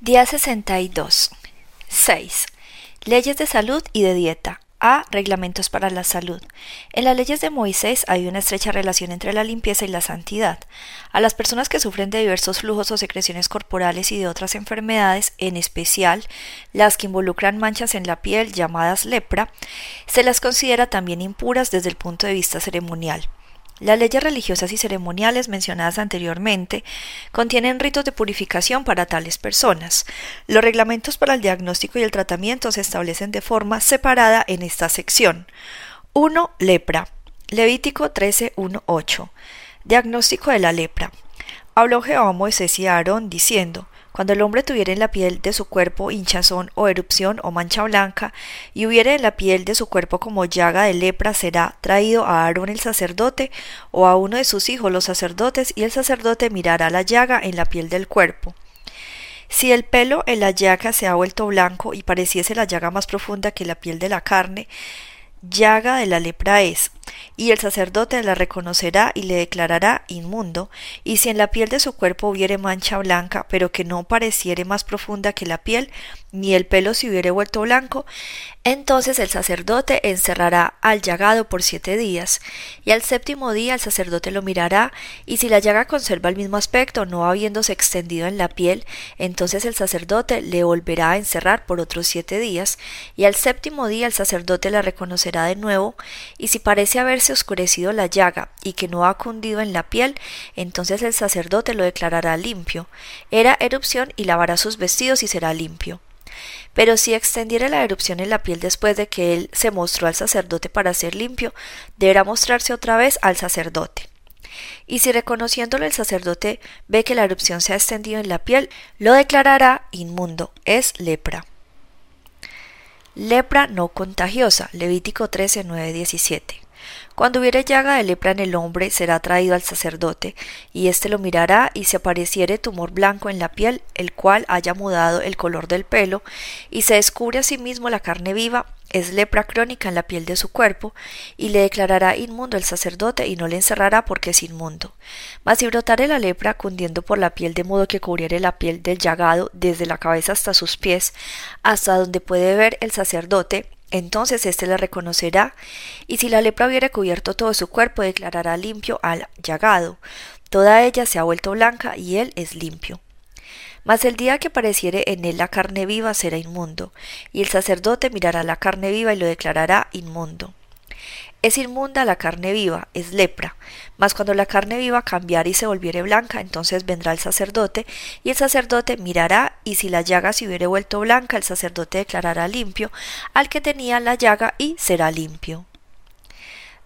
Día 62. 6. Leyes de salud y de dieta. A. Reglamentos para la salud. En las leyes de Moisés hay una estrecha relación entre la limpieza y la santidad. A las personas que sufren de diversos flujos o secreciones corporales y de otras enfermedades, en especial las que involucran manchas en la piel llamadas lepra, se las considera también impuras desde el punto de vista ceremonial. Las leyes religiosas y ceremoniales mencionadas anteriormente contienen ritos de purificación para tales personas. Los reglamentos para el diagnóstico y el tratamiento se establecen de forma separada en esta sección. 1. Lepra. Levítico 13.1.8. Diagnóstico de la lepra. Habló Jehová a Moisés y a Aarón diciendo, cuando el hombre tuviera en la piel de su cuerpo hinchazón o erupción o mancha blanca, y hubiere en la piel de su cuerpo como llaga de lepra, será traído a Aarón el sacerdote o a uno de sus hijos los sacerdotes, y el sacerdote mirará la llaga en la piel del cuerpo. Si el pelo en la llaga se ha vuelto blanco y pareciese la llaga más profunda que la piel de la carne, llaga de la lepra es, y el sacerdote la reconocerá y le declarará inmundo, y si en la piel de su cuerpo hubiere mancha blanca, pero que no pareciere más profunda que la piel, ni el pelo se hubiere vuelto blanco, entonces el sacerdote encerrará al llagado por siete días, y al séptimo día el sacerdote lo mirará, y si la llaga conserva el mismo aspecto, no habiéndose extendido en la piel, entonces el sacerdote le volverá a encerrar por otros siete días, y al séptimo día el sacerdote la reconocerá de nuevo, y si parece haberse oscurecido la llaga y que no ha cundido en la piel, entonces el sacerdote lo declarará limpio. Era erupción y lavará sus vestidos y será limpio. Pero si extendiera la erupción en la piel después de que él se mostró al sacerdote para ser limpio, deberá mostrarse otra vez al sacerdote. Y si reconociéndolo el sacerdote ve que la erupción se ha extendido en la piel, lo declarará inmundo, es lepra. Lepra no contagiosa, Levítico 13, 9, 17. Cuando hubiere llaga de lepra en el hombre, será traído al sacerdote, y éste lo mirará, y si apareciere tumor blanco en la piel, el cual haya mudado el color del pelo, y se descubre asimismo la carne viva, es lepra crónica en la piel de su cuerpo, y le declarará inmundo el sacerdote y no le encerrará porque es inmundo. Mas si brotare la lepra cundiendo por la piel de modo que cubriere la piel del llagado desde la cabeza hasta sus pies, hasta donde puede ver el sacerdote, entonces éste la reconocerá, y si la lepra hubiera cubierto todo su cuerpo, declarará limpio al llagado. Toda ella se ha vuelto blanca, y él es limpio. Mas el día que apareciere en él la carne viva será inmundo, y el sacerdote mirará la carne viva y lo declarará inmundo. Es inmunda la carne viva, es lepra, mas cuando la carne viva cambiare y se volviere blanca, entonces vendrá el sacerdote, y el sacerdote mirará, y si la llaga se hubiere vuelto blanca, el sacerdote declarará limpio al que tenía la llaga y será limpio.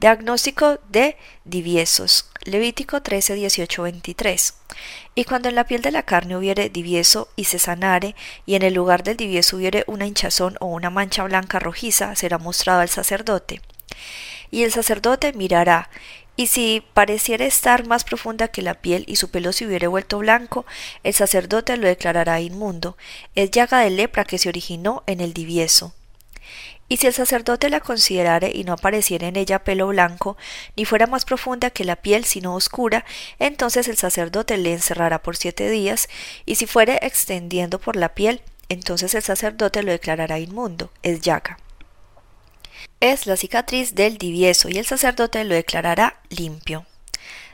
Diagnóstico de diviesos. Levítico 13, 18, 23. Y cuando en la piel de la carne hubiere divieso y se sanare, y en el lugar del divieso hubiere una hinchazón o una mancha blanca rojiza, será mostrado al sacerdote y el sacerdote mirará, y si pareciera estar más profunda que la piel y su pelo se hubiere vuelto blanco, el sacerdote lo declarará inmundo, es llaga de lepra que se originó en el divieso. Y si el sacerdote la considerare y no apareciera en ella pelo blanco, ni fuera más profunda que la piel sino oscura, entonces el sacerdote le encerrará por siete días, y si fuere extendiendo por la piel, entonces el sacerdote lo declarará inmundo, es llaga es la cicatriz del divieso y el sacerdote lo declarará limpio.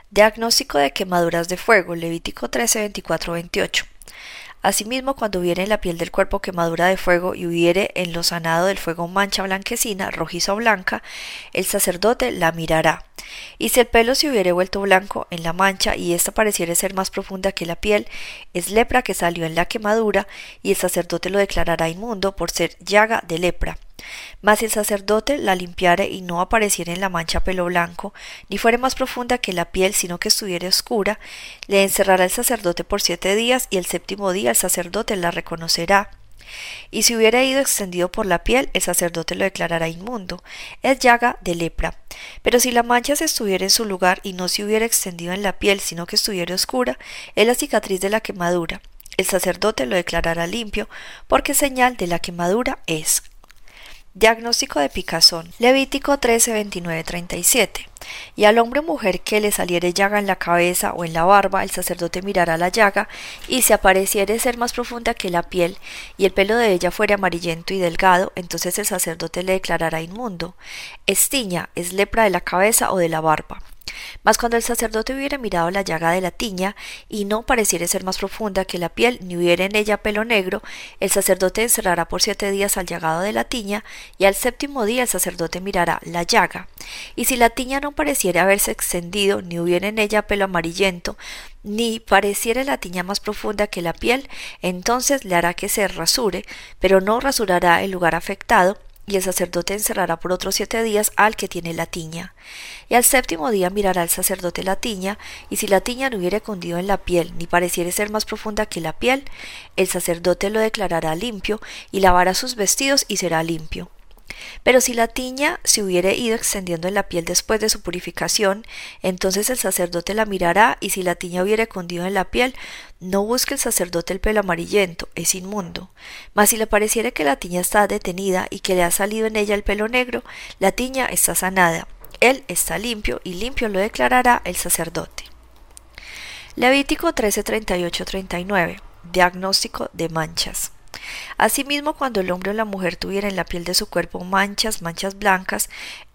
Diagnóstico de quemaduras de fuego, Levítico 13, 24, 28. Asimismo, cuando hubiere en la piel del cuerpo quemadura de fuego y hubiere en lo sanado del fuego mancha blanquecina, rojiza o blanca, el sacerdote la mirará. Y si el pelo se hubiere vuelto blanco en la mancha y ésta pareciere ser más profunda que la piel, es lepra que salió en la quemadura y el sacerdote lo declarará inmundo por ser llaga de lepra. Mas el sacerdote la limpiare y no apareciera en la mancha pelo blanco, ni fuere más profunda que la piel, sino que estuviere oscura, le encerrará el sacerdote por siete días, y el séptimo día el sacerdote la reconocerá. Y si hubiera ido extendido por la piel, el sacerdote lo declarará inmundo. Es llaga de lepra. Pero si la mancha se estuviera en su lugar y no se hubiera extendido en la piel, sino que estuviera oscura, es la cicatriz de la quemadura. El sacerdote lo declarará limpio, porque señal de la quemadura es Diagnóstico de picazón. Levítico 13, 29, 37. Y al hombre o mujer que le saliere llaga en la cabeza o en la barba, el sacerdote mirará la llaga, y si apareciere ser más profunda que la piel, y el pelo de ella fuere amarillento y delgado, entonces el sacerdote le declarará inmundo. Estiña es lepra de la cabeza o de la barba. Mas cuando el sacerdote hubiera mirado la llaga de la tiña, y no pareciere ser más profunda que la piel, ni hubiera en ella pelo negro, el sacerdote encerrará por siete días al llagado de la tiña, y al séptimo día el sacerdote mirará la llaga. Y si la tiña no pareciera haberse extendido, ni hubiera en ella pelo amarillento, ni pareciera la tiña más profunda que la piel, entonces le hará que se rasure, pero no rasurará el lugar afectado, y el sacerdote encerrará por otros siete días al que tiene la tiña. Y al séptimo día mirará el sacerdote la tiña, y si la tiña no hubiere cundido en la piel, ni pareciere ser más profunda que la piel, el sacerdote lo declarará limpio, y lavará sus vestidos y será limpio. Pero si la tiña se hubiere ido extendiendo en la piel después de su purificación, entonces el sacerdote la mirará, y si la tiña hubiere cundido en la piel, no busque el sacerdote el pelo amarillento, es inmundo. Mas si le pareciere que la tiña está detenida y que le ha salido en ella el pelo negro, la tiña está sanada, él está limpio, y limpio lo declarará el sacerdote. Levítico 13, 39. Diagnóstico de manchas. Asimismo, cuando el hombre o la mujer tuviera en la piel de su cuerpo manchas, manchas blancas,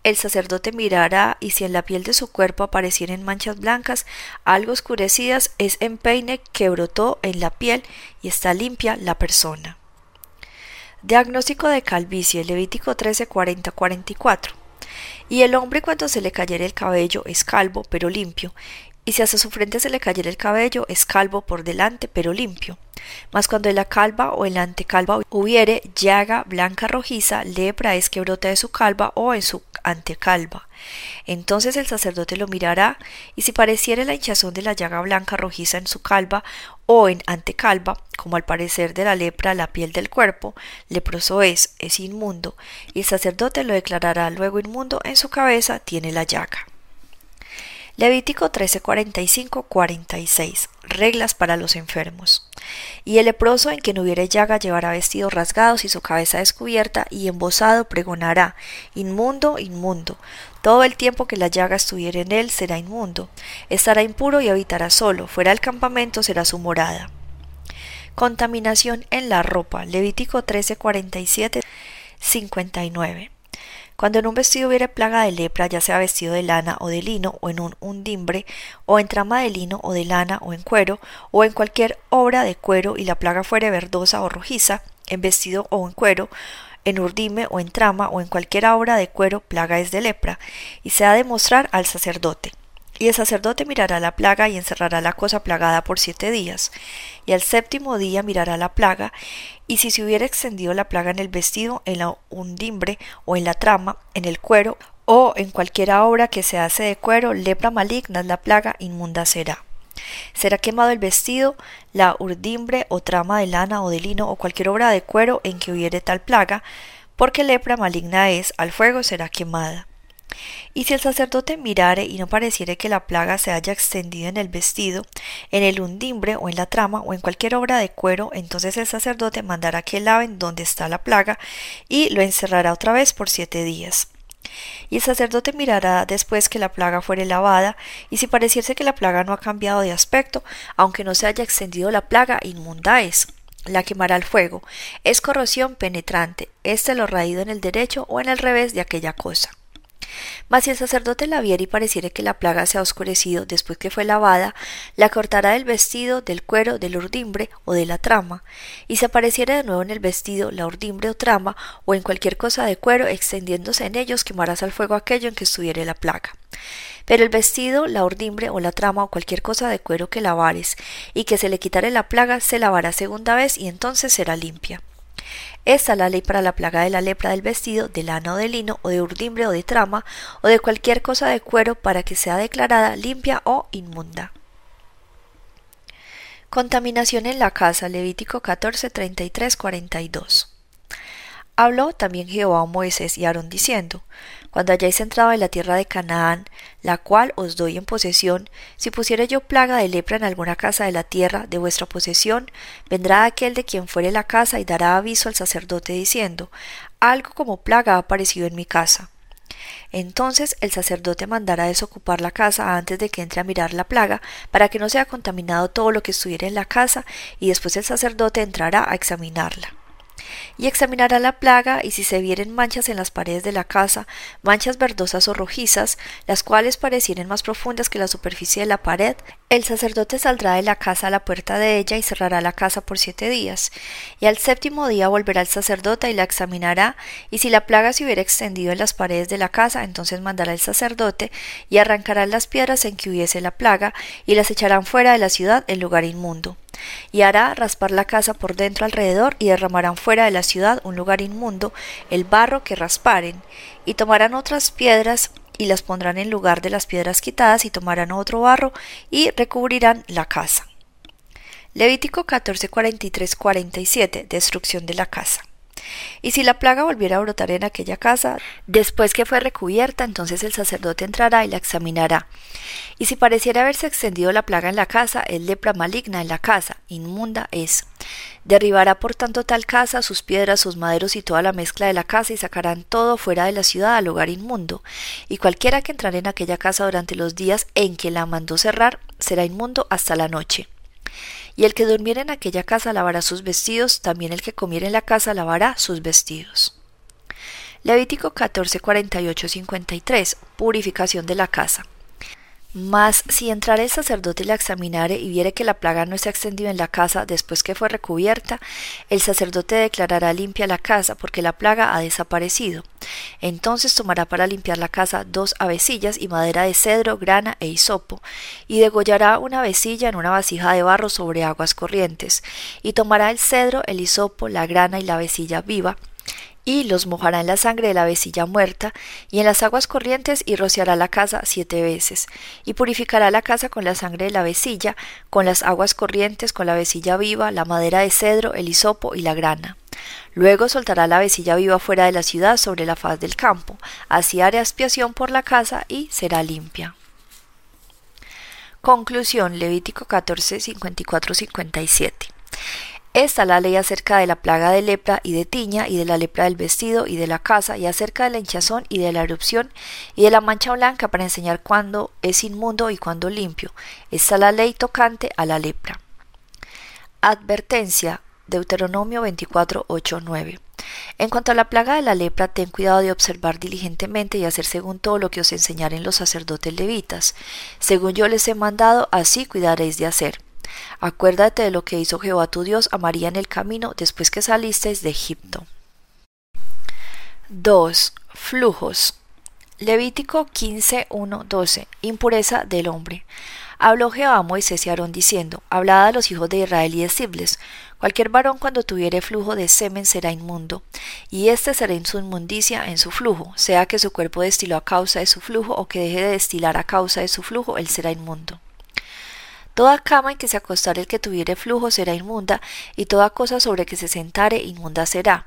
el sacerdote mirará y si en la piel de su cuerpo aparecieren manchas blancas, algo oscurecidas, es empeine que brotó en la piel y está limpia la persona. Diagnóstico de calvicie, Levítico 13, 40, 44. Y el hombre cuando se le cayere el cabello es calvo, pero limpio, y si hasta su frente se le cayera el cabello, es calvo por delante, pero limpio. Mas cuando en la calva o en la antecalva hubiere llaga blanca rojiza, lepra es que brota de su calva o en su antecalva. Entonces el sacerdote lo mirará, y si pareciere la hinchazón de la llaga blanca rojiza en su calva o en antecalva, como al parecer de la lepra la piel del cuerpo, leproso es, es inmundo, y el sacerdote lo declarará luego inmundo, en su cabeza tiene la llaga. Levítico 13:45-46 Reglas para los enfermos. Y el leproso en que no hubiere llaga llevará vestidos rasgados y su cabeza descubierta y embosado pregonará Inmundo, inmundo. Todo el tiempo que la llaga estuviere en él será inmundo. Estará impuro y habitará solo. Fuera del campamento será su morada. Contaminación en la ropa. Levítico 13:47-59. Cuando en un vestido hubiere plaga de lepra, ya sea vestido de lana o de lino, o en un undimbre, o en trama de lino o de lana, o en cuero, o en cualquier obra de cuero, y la plaga fuere verdosa o rojiza, en vestido o en cuero, en urdime o en trama, o en cualquier obra de cuero, plaga es de lepra, y se ha de mostrar al sacerdote. Y el sacerdote mirará la plaga y encerrará la cosa plagada por siete días. Y al séptimo día mirará la plaga, y si se hubiera extendido la plaga en el vestido, en la undimbre o en la trama, en el cuero, o en cualquiera obra que se hace de cuero, lepra maligna es la plaga, inmunda será. Será quemado el vestido, la urdimbre o trama de lana o de lino o cualquier obra de cuero en que hubiere tal plaga, porque lepra maligna es, al fuego será quemada. Y si el sacerdote mirare y no pareciere que la plaga se haya extendido en el vestido, en el undimbre o en la trama o en cualquier obra de cuero, entonces el sacerdote mandará que laven donde está la plaga y lo encerrará otra vez por siete días. Y el sacerdote mirará después que la plaga fuere lavada, y si pareciese que la plaga no ha cambiado de aspecto, aunque no se haya extendido la plaga, inmunda es la quemará al fuego. Es corrosión penetrante, este lo raído en el derecho o en el revés de aquella cosa. Mas si el sacerdote la viera y pareciere que la plaga se ha oscurecido después que fue lavada, la cortará del vestido, del cuero, del urdimbre o de la trama, y si apareciere de nuevo en el vestido, la urdimbre o trama, o en cualquier cosa de cuero, extendiéndose en ellos, quemarás al fuego aquello en que estuviere la plaga. Pero el vestido, la urdimbre o la trama o cualquier cosa de cuero que lavares y que se le quitare la plaga, se lavará segunda vez y entonces será limpia. Esta es la ley para la plaga de la lepra del vestido, de lana o de lino, o de urdimbre o de trama, o de cualquier cosa de cuero para que sea declarada limpia o inmunda. Contaminación en la casa, Levítico 14, 33, 42. Habló también Jehová a Moisés y Aarón diciendo, Cuando hayáis entrado en la tierra de Canaán, la cual os doy en posesión, si pusiere yo plaga de lepra en alguna casa de la tierra de vuestra posesión, vendrá aquel de quien fuere la casa y dará aviso al sacerdote diciendo, algo como plaga ha aparecido en mi casa. Entonces el sacerdote mandará desocupar la casa antes de que entre a mirar la plaga, para que no sea contaminado todo lo que estuviera en la casa, y después el sacerdote entrará a examinarla y examinará la plaga y si se vieren manchas en las paredes de la casa, manchas verdosas o rojizas, las cuales parecieren más profundas que la superficie de la pared, el sacerdote saldrá de la casa a la puerta de ella y cerrará la casa por siete días, y al séptimo día volverá el sacerdote y la examinará, y si la plaga se hubiera extendido en las paredes de la casa, entonces mandará el sacerdote y arrancará las piedras en que hubiese la plaga, y las echarán fuera de la ciudad en lugar inmundo y hará raspar la casa por dentro alrededor y derramarán fuera de la ciudad un lugar inmundo el barro que rasparen y tomarán otras piedras y las pondrán en lugar de las piedras quitadas y tomarán otro barro y recubrirán la casa. Levítico 14, 47. Destrucción de la casa. Y si la plaga volviera a brotar en aquella casa, después que fue recubierta, entonces el sacerdote entrará y la examinará. Y si pareciera haberse extendido la plaga en la casa, es lepra maligna en la casa, inmunda es. Derribará por tanto tal casa, sus piedras, sus maderos y toda la mezcla de la casa, y sacarán todo fuera de la ciudad al lugar inmundo. Y cualquiera que entrare en aquella casa durante los días en que la mandó cerrar, será inmundo hasta la noche. Y el que durmiera en aquella casa lavará sus vestidos, también el que comiera en la casa lavará sus vestidos. Levítico 14, 48, 53. Purificación de la casa. Mas si entrare el sacerdote y la examinare y viere que la plaga no se ha extendido en la casa después que fue recubierta, el sacerdote declarará limpia la casa porque la plaga ha desaparecido. Entonces tomará para limpiar la casa dos avecillas y madera de cedro, grana e hisopo, y degollará una avecilla en una vasija de barro sobre aguas corrientes, y tomará el cedro, el hisopo, la grana y la avecilla viva, y los mojará en la sangre de la vecilla muerta, y en las aguas corrientes, y rociará la casa siete veces, y purificará la casa con la sangre de la vecilla, con las aguas corrientes, con la vecilla viva, la madera de cedro, el hisopo y la grana. Luego soltará la vecilla viva fuera de la ciudad sobre la faz del campo, así hará expiación por la casa y será limpia. Conclusión Levítico 14, 54, 57. Esta la ley acerca de la plaga de lepra y de tiña, y de la lepra del vestido y de la casa, y acerca de la hinchazón y de la erupción, y de la mancha blanca para enseñar cuándo es inmundo y cuándo limpio. Esta la ley tocante a la lepra. Advertencia. Deuteronomio 24, 8, 9. En cuanto a la plaga de la lepra, ten cuidado de observar diligentemente y hacer según todo lo que os enseñaren los sacerdotes levitas. Según yo les he mandado, así cuidaréis de hacer. Acuérdate de lo que hizo Jehová tu Dios a María en el camino después que salisteis de Egipto. 2. Flujos. Levítico 15, 1, 12. Impureza del hombre. Habló Jehová a Moisés y Aarón diciendo, Hablad a los hijos de Israel y decidles, Cualquier varón cuando tuviere flujo de semen será inmundo, y éste será en su inmundicia en su flujo, sea que su cuerpo destiló a causa de su flujo o que deje de destilar a causa de su flujo, él será inmundo. Toda cama en que se acostare el que tuviere flujo será inmunda, y toda cosa sobre que se sentare inmunda será.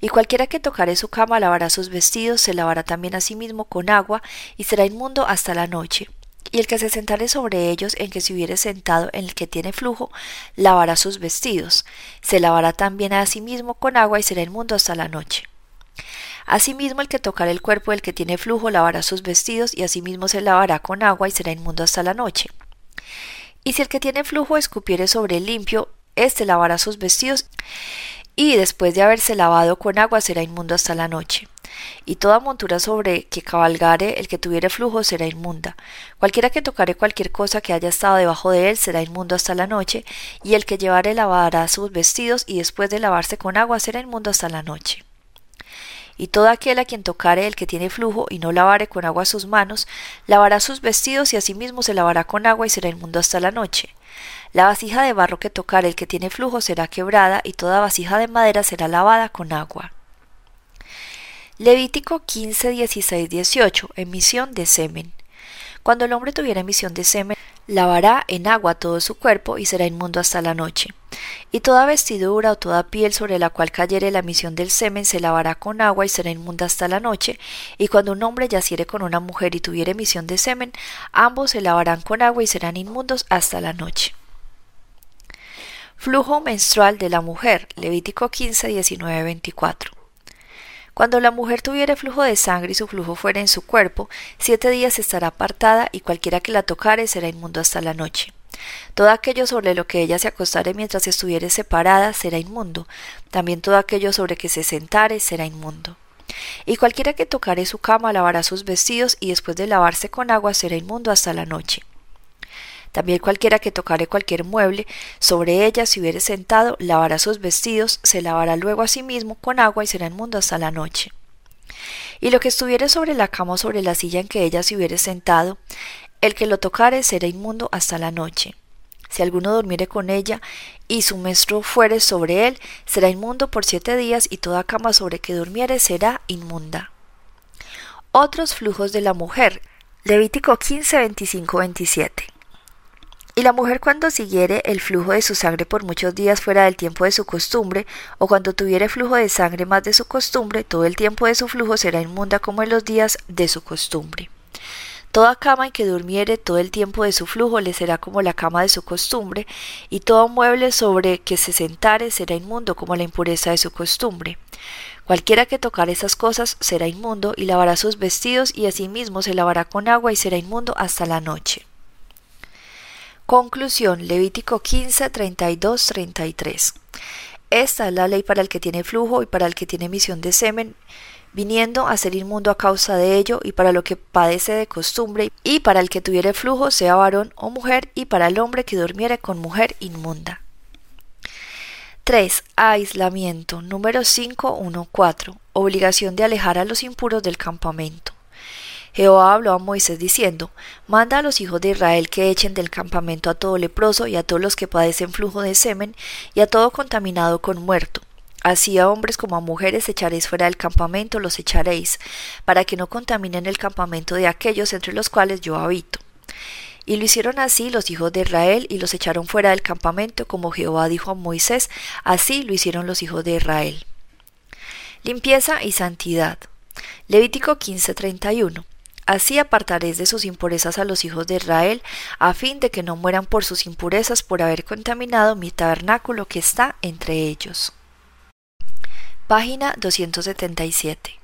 Y cualquiera que tocare su cama lavará sus vestidos, se lavará también a sí mismo con agua, y será inmundo hasta la noche. Y el que se sentare sobre ellos en que se hubiere sentado en el que tiene flujo, lavará sus vestidos, se lavará también a sí mismo con agua y será inmundo hasta la noche. Asimismo, el que tocare el cuerpo del que tiene flujo lavará sus vestidos y asimismo se lavará con agua y será inmundo hasta la noche. Y si el que tiene flujo escupiere sobre el limpio, éste lavará sus vestidos y después de haberse lavado con agua será inmundo hasta la noche. Y toda montura sobre que cabalgare el que tuviere flujo será inmunda. Cualquiera que tocare cualquier cosa que haya estado debajo de él será inmundo hasta la noche, y el que llevare lavará sus vestidos y después de lavarse con agua será inmundo hasta la noche. Y todo aquel a quien tocare el que tiene flujo y no lavare con agua sus manos, lavará sus vestidos y asimismo se lavará con agua y será inmundo hasta la noche. La vasija de barro que tocare el que tiene flujo será quebrada y toda vasija de madera será lavada con agua. Levítico 15, 16, 18. Emisión de semen. Cuando el hombre tuviera emisión de semen, lavará en agua todo su cuerpo y será inmundo hasta la noche. Y toda vestidura o toda piel sobre la cual cayere la emisión del semen se lavará con agua y será inmunda hasta la noche. Y cuando un hombre yaciere con una mujer y tuviere emisión de semen, ambos se lavarán con agua y serán inmundos hasta la noche. Flujo menstrual de la mujer. Levítico 15, 19, 24. Cuando la mujer tuviere flujo de sangre y su flujo fuera en su cuerpo, siete días estará apartada y cualquiera que la tocare será inmundo hasta la noche. Todo aquello sobre lo que ella se acostare mientras estuviere separada será inmundo, también todo aquello sobre que se sentare será inmundo. Y cualquiera que tocare su cama lavará sus vestidos y después de lavarse con agua será inmundo hasta la noche. También cualquiera que tocare cualquier mueble sobre ella si hubiere sentado lavará sus vestidos, se lavará luego a sí mismo con agua y será inmundo hasta la noche. Y lo que estuviere sobre la cama o sobre la silla en que ella se hubiere sentado, el que lo tocare será inmundo hasta la noche. Si alguno durmiere con ella y su menstruo fuere sobre él, será inmundo por siete días y toda cama sobre que durmiere será inmunda. Otros flujos de la mujer. Levítico 15, 25, 27. Y la mujer cuando siguiere el flujo de su sangre por muchos días fuera del tiempo de su costumbre, o cuando tuviere flujo de sangre más de su costumbre, todo el tiempo de su flujo será inmunda como en los días de su costumbre. Toda cama en que durmiere todo el tiempo de su flujo le será como la cama de su costumbre, y todo mueble sobre que se sentare será inmundo como la impureza de su costumbre. Cualquiera que tocar esas cosas será inmundo y lavará sus vestidos y asimismo se lavará con agua y será inmundo hasta la noche. Conclusión Levítico 15, 32, 33. Esta es la ley para el que tiene flujo y para el que tiene emisión de semen, viniendo a ser inmundo a causa de ello, y para lo que padece de costumbre, y para el que tuviere flujo, sea varón o mujer, y para el hombre que durmiere con mujer inmunda. 3. Aislamiento. Número 5.1.4. Obligación de alejar a los impuros del campamento. Jehová habló a Moisés diciendo, Manda a los hijos de Israel que echen del campamento a todo leproso y a todos los que padecen flujo de semen y a todo contaminado con muerto. Así a hombres como a mujeres echaréis fuera del campamento, los echaréis, para que no contaminen el campamento de aquellos entre los cuales yo habito. Y lo hicieron así los hijos de Israel y los echaron fuera del campamento, como Jehová dijo a Moisés, así lo hicieron los hijos de Israel. Limpieza y santidad. Levítico 15:31. Así apartaréis de sus impurezas a los hijos de Israel, a fin de que no mueran por sus impurezas por haber contaminado mi tabernáculo que está entre ellos. Página 277.